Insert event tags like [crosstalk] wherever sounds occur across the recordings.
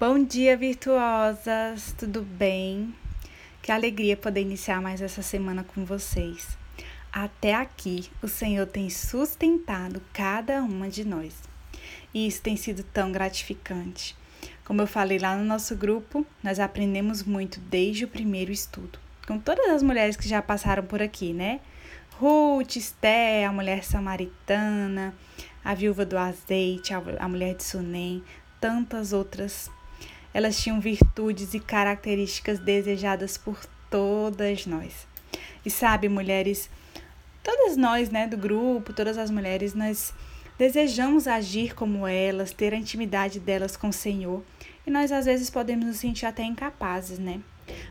Bom dia, virtuosas! Tudo bem? Que alegria poder iniciar mais essa semana com vocês. Até aqui, o Senhor tem sustentado cada uma de nós. E isso tem sido tão gratificante. Como eu falei lá no nosso grupo, nós aprendemos muito desde o primeiro estudo. Com todas as mulheres que já passaram por aqui, né? Ruth, Esté, a mulher samaritana, a viúva do azeite, a mulher de Sunem, tantas outras elas tinham virtudes e características desejadas por todas nós. E sabe, mulheres, todas nós, né, do grupo, todas as mulheres, nós desejamos agir como elas, ter a intimidade delas com o Senhor. E nós às vezes podemos nos sentir até incapazes, né?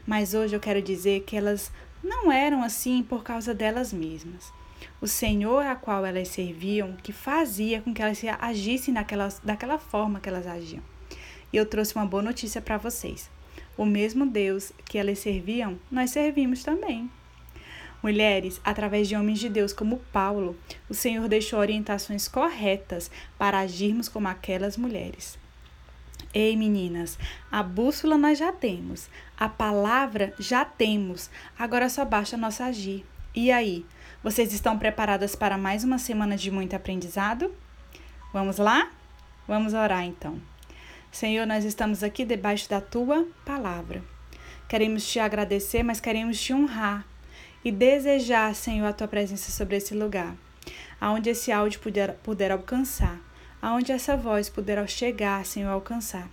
Mas hoje eu quero dizer que elas não eram assim por causa delas mesmas. O Senhor a qual elas serviam, que fazia com que elas agissem daquela, daquela forma que elas agiam. E eu trouxe uma boa notícia para vocês. O mesmo Deus que elas serviam, nós servimos também. Mulheres, através de homens de Deus como Paulo, o Senhor deixou orientações corretas para agirmos como aquelas mulheres. Ei, meninas, a bússola nós já temos, a palavra já temos, agora só basta nosso agir. E aí, vocês estão preparadas para mais uma semana de muito aprendizado? Vamos lá? Vamos orar então. Senhor, nós estamos aqui debaixo da tua palavra. Queremos te agradecer, mas queremos te honrar e desejar, Senhor, a tua presença sobre esse lugar, aonde esse áudio puder, puder alcançar, aonde essa voz puder chegar, Senhor, alcançar.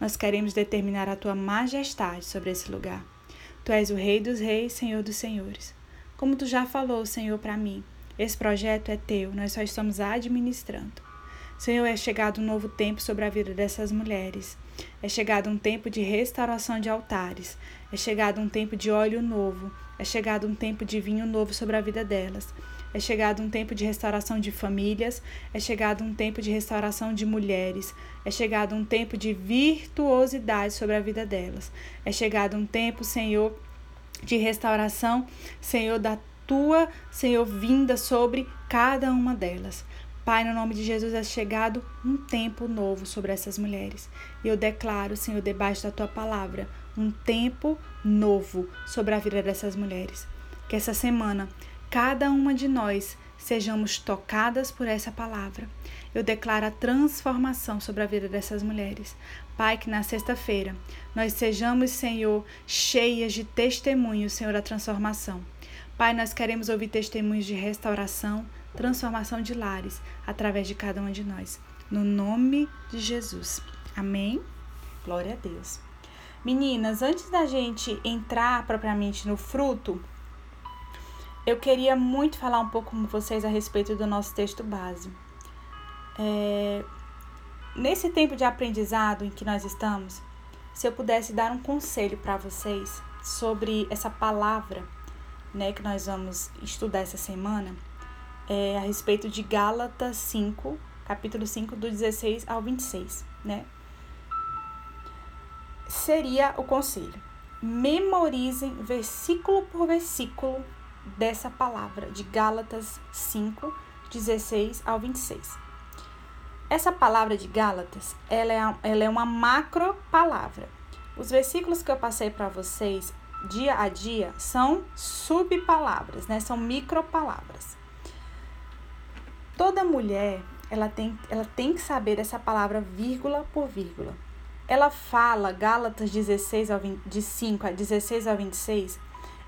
Nós queremos determinar a tua majestade sobre esse lugar. Tu és o Rei dos Reis, Senhor dos Senhores. Como tu já falou, Senhor, para mim, esse projeto é teu, nós só estamos administrando. Senhor, é chegado um novo tempo sobre a vida dessas mulheres. É chegado um tempo de restauração de altares. É chegado um tempo de óleo novo. É chegado um tempo de vinho novo sobre a vida delas. É chegado um tempo de restauração de famílias. É chegado um tempo de restauração de mulheres. É chegado um tempo de virtuosidade sobre a vida delas. É chegado um tempo, Senhor, de restauração, Senhor, da tua, Senhor, vinda sobre cada uma delas. Pai, no nome de Jesus, é chegado um tempo novo sobre essas mulheres. E eu declaro, Senhor, debaixo da tua palavra, um tempo novo sobre a vida dessas mulheres. Que essa semana, cada uma de nós sejamos tocadas por essa palavra. Eu declaro a transformação sobre a vida dessas mulheres. Pai, que na sexta-feira nós sejamos, Senhor, cheias de testemunhos, Senhor, da transformação. Pai, nós queremos ouvir testemunhos de restauração, transformação de lares através de cada um de nós. No nome de Jesus. Amém? Glória a Deus. Meninas, antes da gente entrar propriamente no fruto, eu queria muito falar um pouco com vocês a respeito do nosso texto base. É, nesse tempo de aprendizado em que nós estamos, se eu pudesse dar um conselho para vocês sobre essa palavra né, que nós vamos estudar essa semana, é, a respeito de Gálatas 5, capítulo 5, do 16 ao 26, né? Seria o conselho. Memorizem versículo por versículo dessa palavra, de Gálatas 5, 16 ao 26. Essa palavra de Gálatas, ela é, ela é uma macro palavra. Os versículos que eu passei para vocês dia a dia são subpalavras, né? São micropalavras. Toda mulher, ela tem, ela tem que saber essa palavra vírgula por vírgula. Ela fala, Gálatas 16 ao 20, de 5 a 16 ao 26,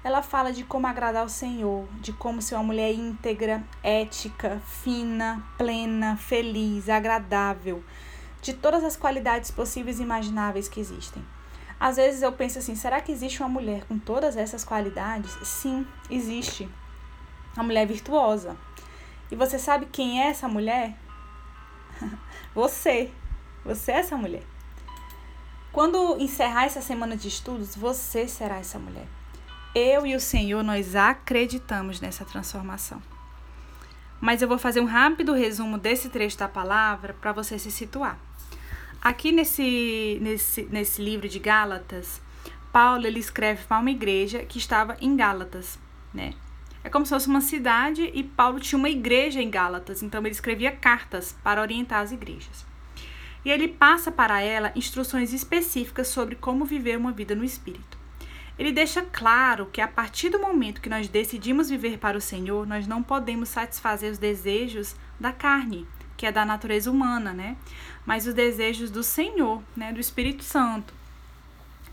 ela fala de como agradar o Senhor, de como ser uma mulher íntegra, ética, fina, plena, feliz, agradável, de todas as qualidades possíveis e imagináveis que existem. Às vezes eu penso assim, será que existe uma mulher com todas essas qualidades? Sim, existe. Uma mulher virtuosa, e você sabe quem é essa mulher? [laughs] você. Você é essa mulher. Quando encerrar essa semana de estudos, você será essa mulher. Eu e o Senhor, nós acreditamos nessa transformação. Mas eu vou fazer um rápido resumo desse trecho da palavra para você se situar. Aqui nesse, nesse, nesse livro de Gálatas, Paulo ele escreve para uma igreja que estava em Gálatas, né? É como se fosse uma cidade e Paulo tinha uma igreja em Gálatas, então ele escrevia cartas para orientar as igrejas. e ele passa para ela instruções específicas sobre como viver uma vida no Espírito. Ele deixa claro que a partir do momento que nós decidimos viver para o Senhor, nós não podemos satisfazer os desejos da carne, que é da natureza humana, né? Mas os desejos do Senhor, né? Do Espírito Santo.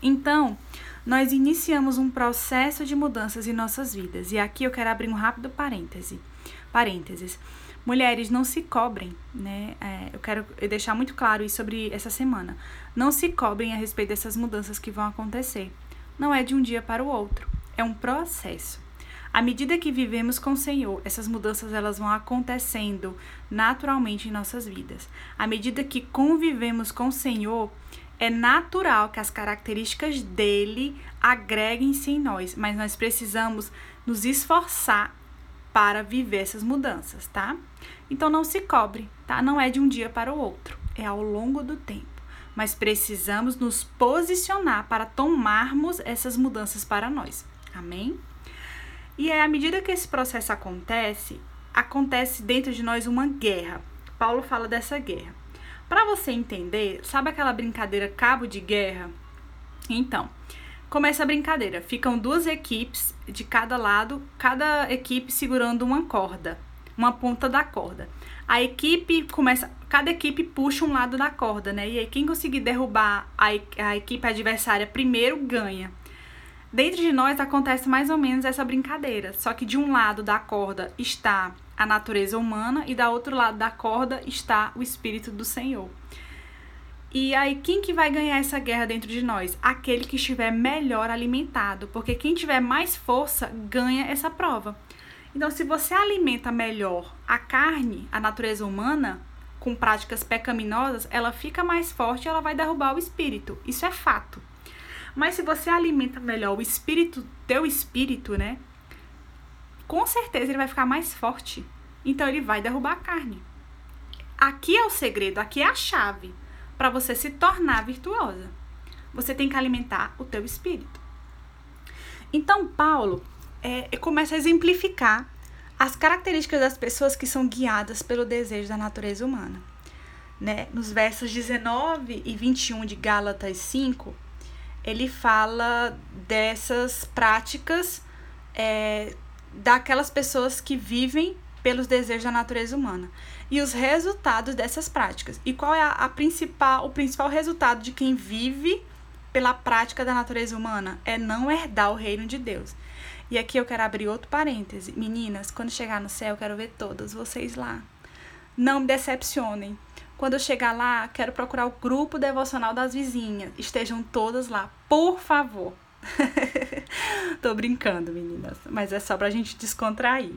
Então, nós iniciamos um processo de mudanças em nossas vidas. E aqui eu quero abrir um rápido parêntese. Parênteses. Mulheres, não se cobrem, né? É, eu quero deixar muito claro isso sobre essa semana. Não se cobrem a respeito dessas mudanças que vão acontecer. Não é de um dia para o outro, é um processo. À medida que vivemos com o Senhor, essas mudanças elas vão acontecendo naturalmente em nossas vidas. À medida que convivemos com o Senhor, é natural que as características dele agreguem-se em nós, mas nós precisamos nos esforçar para viver essas mudanças, tá? Então não se cobre, tá? Não é de um dia para o outro, é ao longo do tempo. Mas precisamos nos posicionar para tomarmos essas mudanças para nós. Amém? E é à medida que esse processo acontece, acontece dentro de nós uma guerra. Paulo fala dessa guerra. Para você entender, sabe aquela brincadeira cabo de guerra? Então, começa a brincadeira. Ficam duas equipes de cada lado, cada equipe segurando uma corda, uma ponta da corda. A equipe começa, cada equipe puxa um lado da corda, né? E aí quem conseguir derrubar a, a equipe adversária primeiro ganha. Dentro de nós acontece mais ou menos essa brincadeira, só que de um lado da corda está a natureza humana e da outro lado da corda está o espírito do Senhor. E aí quem que vai ganhar essa guerra dentro de nós? Aquele que estiver melhor alimentado, porque quem tiver mais força ganha essa prova. Então, se você alimenta melhor a carne, a natureza humana, com práticas pecaminosas, ela fica mais forte e ela vai derrubar o espírito. Isso é fato. Mas se você alimenta melhor o espírito, teu espírito, né? Com certeza ele vai ficar mais forte. Então ele vai derrubar a carne. Aqui é o segredo, aqui é a chave para você se tornar virtuosa. Você tem que alimentar o teu espírito. Então Paulo é, começa a exemplificar as características das pessoas que são guiadas pelo desejo da natureza humana. Né? Nos versos 19 e 21 de Gálatas 5, ele fala dessas práticas é, daquelas pessoas que vivem pelos desejos da natureza humana e os resultados dessas práticas. E qual é a, a, principal, o principal resultado de quem vive pela prática da natureza humana? É não herdar o reino de Deus. E aqui eu quero abrir outro parêntese. Meninas, quando chegar no céu, eu quero ver todas vocês lá. Não me decepcionem. Quando eu chegar lá, quero procurar o grupo devocional das vizinhas. Estejam todas lá, por favor. [laughs] Tô brincando, meninas, mas é só pra gente descontrair.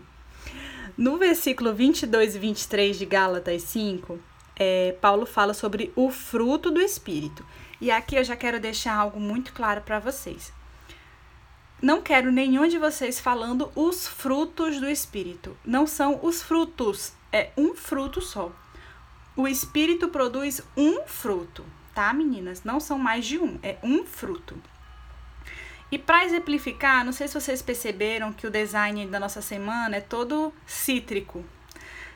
No versículo 22 e 23 de Gálatas 5, é, Paulo fala sobre o fruto do Espírito. E aqui eu já quero deixar algo muito claro para vocês. Não quero nenhum de vocês falando os frutos do Espírito. Não são os frutos, é um fruto só. O Espírito produz um fruto, tá, meninas? Não são mais de um, é um fruto. E para exemplificar, não sei se vocês perceberam que o design da nossa semana é todo cítrico.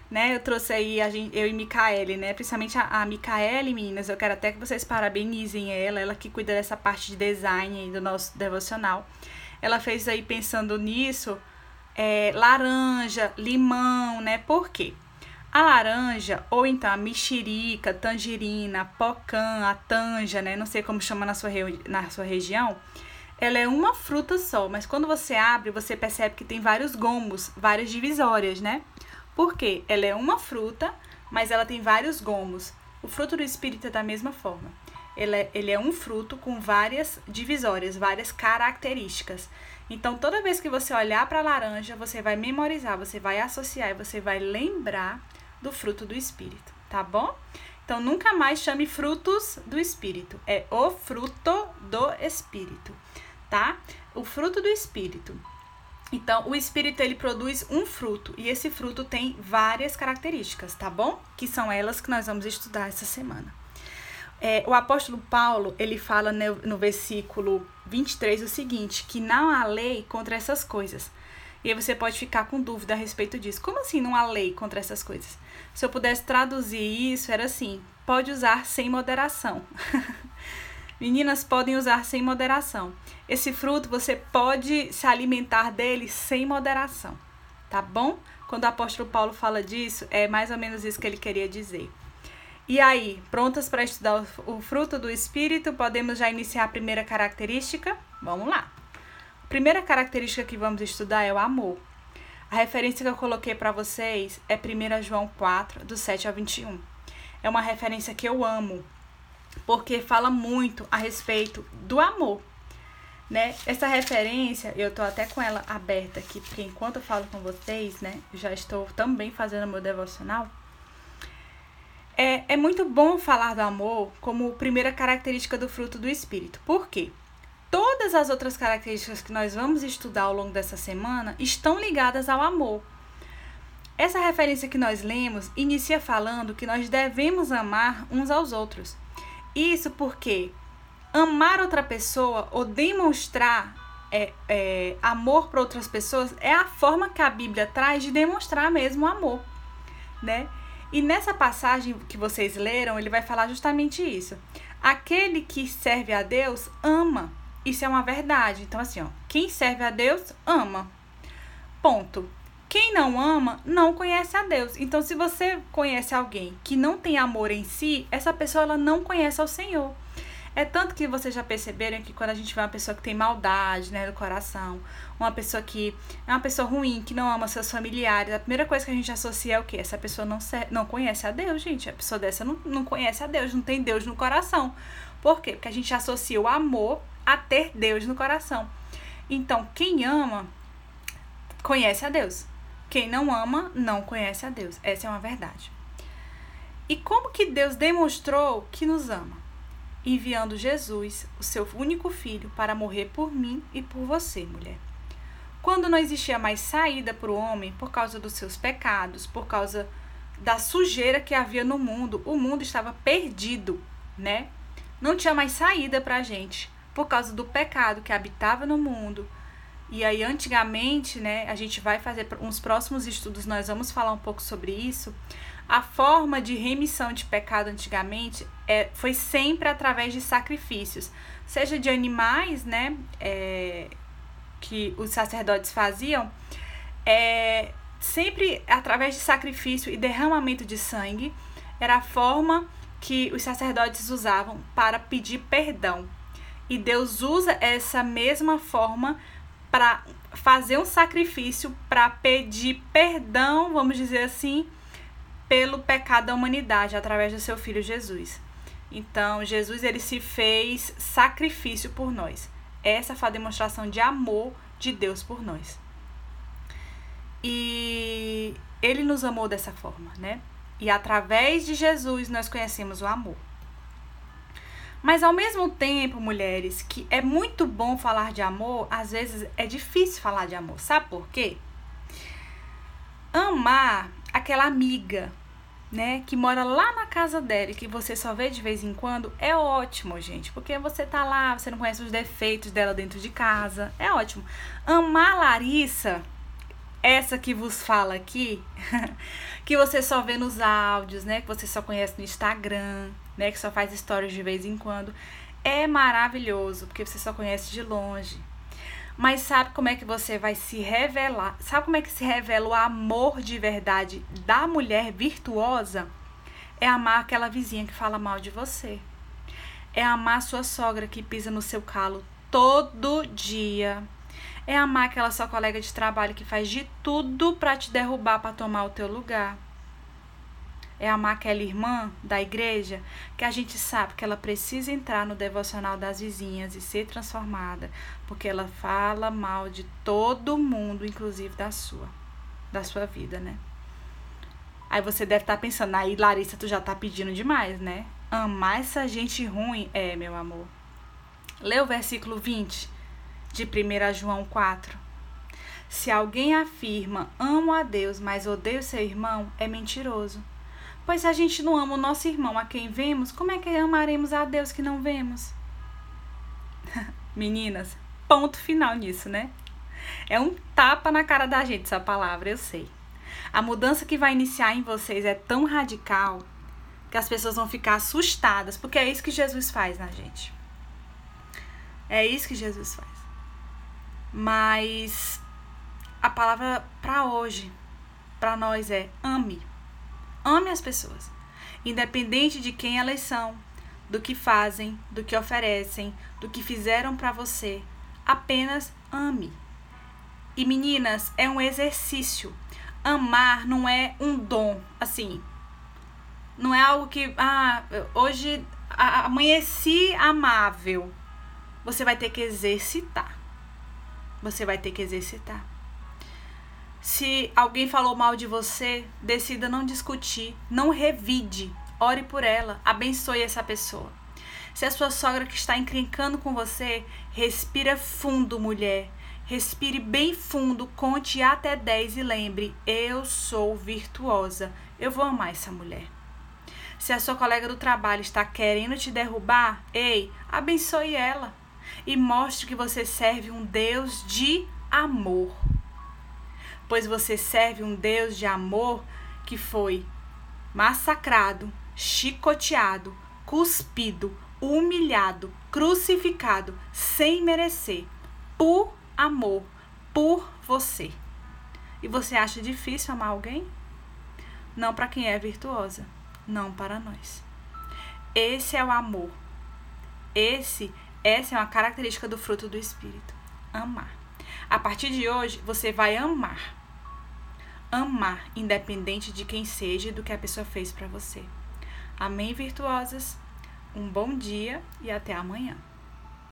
Né? Eu trouxe aí a gente, eu e Micaele, né? Principalmente a, a Micaele, meninas, eu quero até que vocês parabenizem ela, ela que cuida dessa parte de design do nosso devocional. Ela fez aí pensando nisso, é, laranja, limão, né? Por quê? A laranja, ou então a mexerica, tangerina, pocã, a tanja, né? Não sei como chama na sua, na sua região ela é uma fruta só, mas quando você abre, você percebe que tem vários gomos, várias divisórias, né? Por quê? Ela é uma fruta, mas ela tem vários gomos. O fruto do espírito é da mesma forma. Ele é, ele é um fruto com várias divisórias, várias características. Então, toda vez que você olhar para a laranja, você vai memorizar, você vai associar e você vai lembrar do fruto do espírito, tá bom? Então, nunca mais chame frutos do espírito, é o fruto do espírito tá? O fruto do espírito. Então, o espírito ele produz um fruto e esse fruto tem várias características, tá bom? Que são elas que nós vamos estudar essa semana. É, o apóstolo Paulo ele fala no, no versículo 23 o seguinte: que não há lei contra essas coisas. E aí você pode ficar com dúvida a respeito disso. Como assim não há lei contra essas coisas? Se eu pudesse traduzir isso, era assim: pode usar sem moderação. [laughs] Meninas podem usar sem moderação. Esse fruto você pode se alimentar dele sem moderação, tá bom? Quando o apóstolo Paulo fala disso, é mais ou menos isso que ele queria dizer. E aí, prontas para estudar o fruto do Espírito? Podemos já iniciar a primeira característica? Vamos lá. A primeira característica que vamos estudar é o amor. A referência que eu coloquei para vocês é 1 João 4, do 7 ao 21. É uma referência que eu amo, porque fala muito a respeito do amor. Né? Essa referência, eu tô até com ela aberta aqui, porque enquanto eu falo com vocês, né, já estou também fazendo meu devocional. É, é muito bom falar do amor como primeira característica do fruto do Espírito. Por quê? Todas as outras características que nós vamos estudar ao longo dessa semana estão ligadas ao amor. Essa referência que nós lemos inicia falando que nós devemos amar uns aos outros. Isso porque amar outra pessoa ou demonstrar é, é, amor para outras pessoas é a forma que a Bíblia traz de demonstrar mesmo amor, né? E nessa passagem que vocês leram, ele vai falar justamente isso. Aquele que serve a Deus ama. Isso é uma verdade. Então, assim, ó, quem serve a Deus ama. Ponto. Quem não ama não conhece a Deus. Então, se você conhece alguém que não tem amor em si, essa pessoa ela não conhece ao Senhor. É tanto que vocês já perceberam que quando a gente vê uma pessoa que tem maldade né, no coração, uma pessoa que é uma pessoa ruim, que não ama seus familiares, a primeira coisa que a gente associa é o quê? Essa pessoa não, não conhece a Deus, gente. A pessoa dessa não, não conhece a Deus, não tem Deus no coração. Por quê? Porque a gente associa o amor a ter Deus no coração. Então, quem ama, conhece a Deus. Quem não ama, não conhece a Deus. Essa é uma verdade. E como que Deus demonstrou que nos ama? Enviando Jesus, o seu único filho, para morrer por mim e por você, mulher. Quando não existia mais saída para o homem por causa dos seus pecados, por causa da sujeira que havia no mundo, o mundo estava perdido, né? Não tinha mais saída para a gente por causa do pecado que habitava no mundo. E aí, antigamente, né, a gente vai fazer uns próximos estudos, nós vamos falar um pouco sobre isso. A forma de remissão de pecado antigamente é, foi sempre através de sacrifícios, seja de animais, né, é, que os sacerdotes faziam, é, sempre através de sacrifício e derramamento de sangue, era a forma que os sacerdotes usavam para pedir perdão. E Deus usa essa mesma forma para fazer um sacrifício para pedir perdão, vamos dizer assim, pelo pecado da humanidade através do seu filho Jesus. Então, Jesus ele se fez sacrifício por nós. Essa foi a demonstração de amor de Deus por nós. E ele nos amou dessa forma, né? E através de Jesus nós conhecemos o amor. Mas ao mesmo tempo, mulheres, que é muito bom falar de amor, às vezes é difícil falar de amor. Sabe por quê? Amar aquela amiga, né, que mora lá na casa dela e que você só vê de vez em quando, é ótimo, gente, porque você tá lá, você não conhece os defeitos dela dentro de casa, é ótimo. Amar Larissa, essa que vos fala aqui, [laughs] que você só vê nos áudios, né, que você só conhece no Instagram, né, que só faz stories de vez em quando, é maravilhoso, porque você só conhece de longe. Mas sabe como é que você vai se revelar? Sabe como é que se revela o amor de verdade da mulher virtuosa? É amar aquela vizinha que fala mal de você. É amar sua sogra que pisa no seu calo todo dia. É amar aquela sua colega de trabalho que faz de tudo para te derrubar para tomar o teu lugar é amar aquela irmã da igreja que a gente sabe que ela precisa entrar no devocional das vizinhas e ser transformada, porque ela fala mal de todo mundo, inclusive da sua, da sua vida, né? Aí você deve estar tá pensando, aí Larissa, tu já tá pedindo demais, né? Amar essa gente ruim é, meu amor. Lê o versículo 20 de 1 João 4. Se alguém afirma amo a Deus, mas odeio seu irmão, é mentiroso. Pois se a gente não ama o nosso irmão a quem vemos, como é que amaremos a Deus que não vemos? [laughs] Meninas, ponto final nisso, né? É um tapa na cara da gente essa palavra, eu sei. A mudança que vai iniciar em vocês é tão radical que as pessoas vão ficar assustadas, porque é isso que Jesus faz na gente. É isso que Jesus faz. Mas a palavra para hoje, para nós é ame. Ame as pessoas, independente de quem elas são, do que fazem, do que oferecem, do que fizeram para você. Apenas ame. E meninas, é um exercício. Amar não é um dom, assim. Não é algo que, ah, hoje amanheci amável. Você vai ter que exercitar. Você vai ter que exercitar. Se alguém falou mal de você, decida não discutir, não revide. Ore por ela, abençoe essa pessoa. Se a sua sogra que está encrencando com você, respira fundo, mulher. Respire bem fundo, conte até 10 e lembre: eu sou virtuosa. Eu vou amar essa mulher. Se a sua colega do trabalho está querendo te derrubar, ei, abençoe ela e mostre que você serve um Deus de amor. Pois você serve um Deus de amor que foi massacrado, chicoteado, cuspido, humilhado, crucificado, sem merecer, por amor por você. E você acha difícil amar alguém? Não para quem é virtuosa, não para nós. Esse é o amor. Esse, essa é uma característica do fruto do espírito, amar. A partir de hoje, você vai amar. Amar, independente de quem seja e do que a pessoa fez para você. Amém, virtuosas? Um bom dia e até amanhã.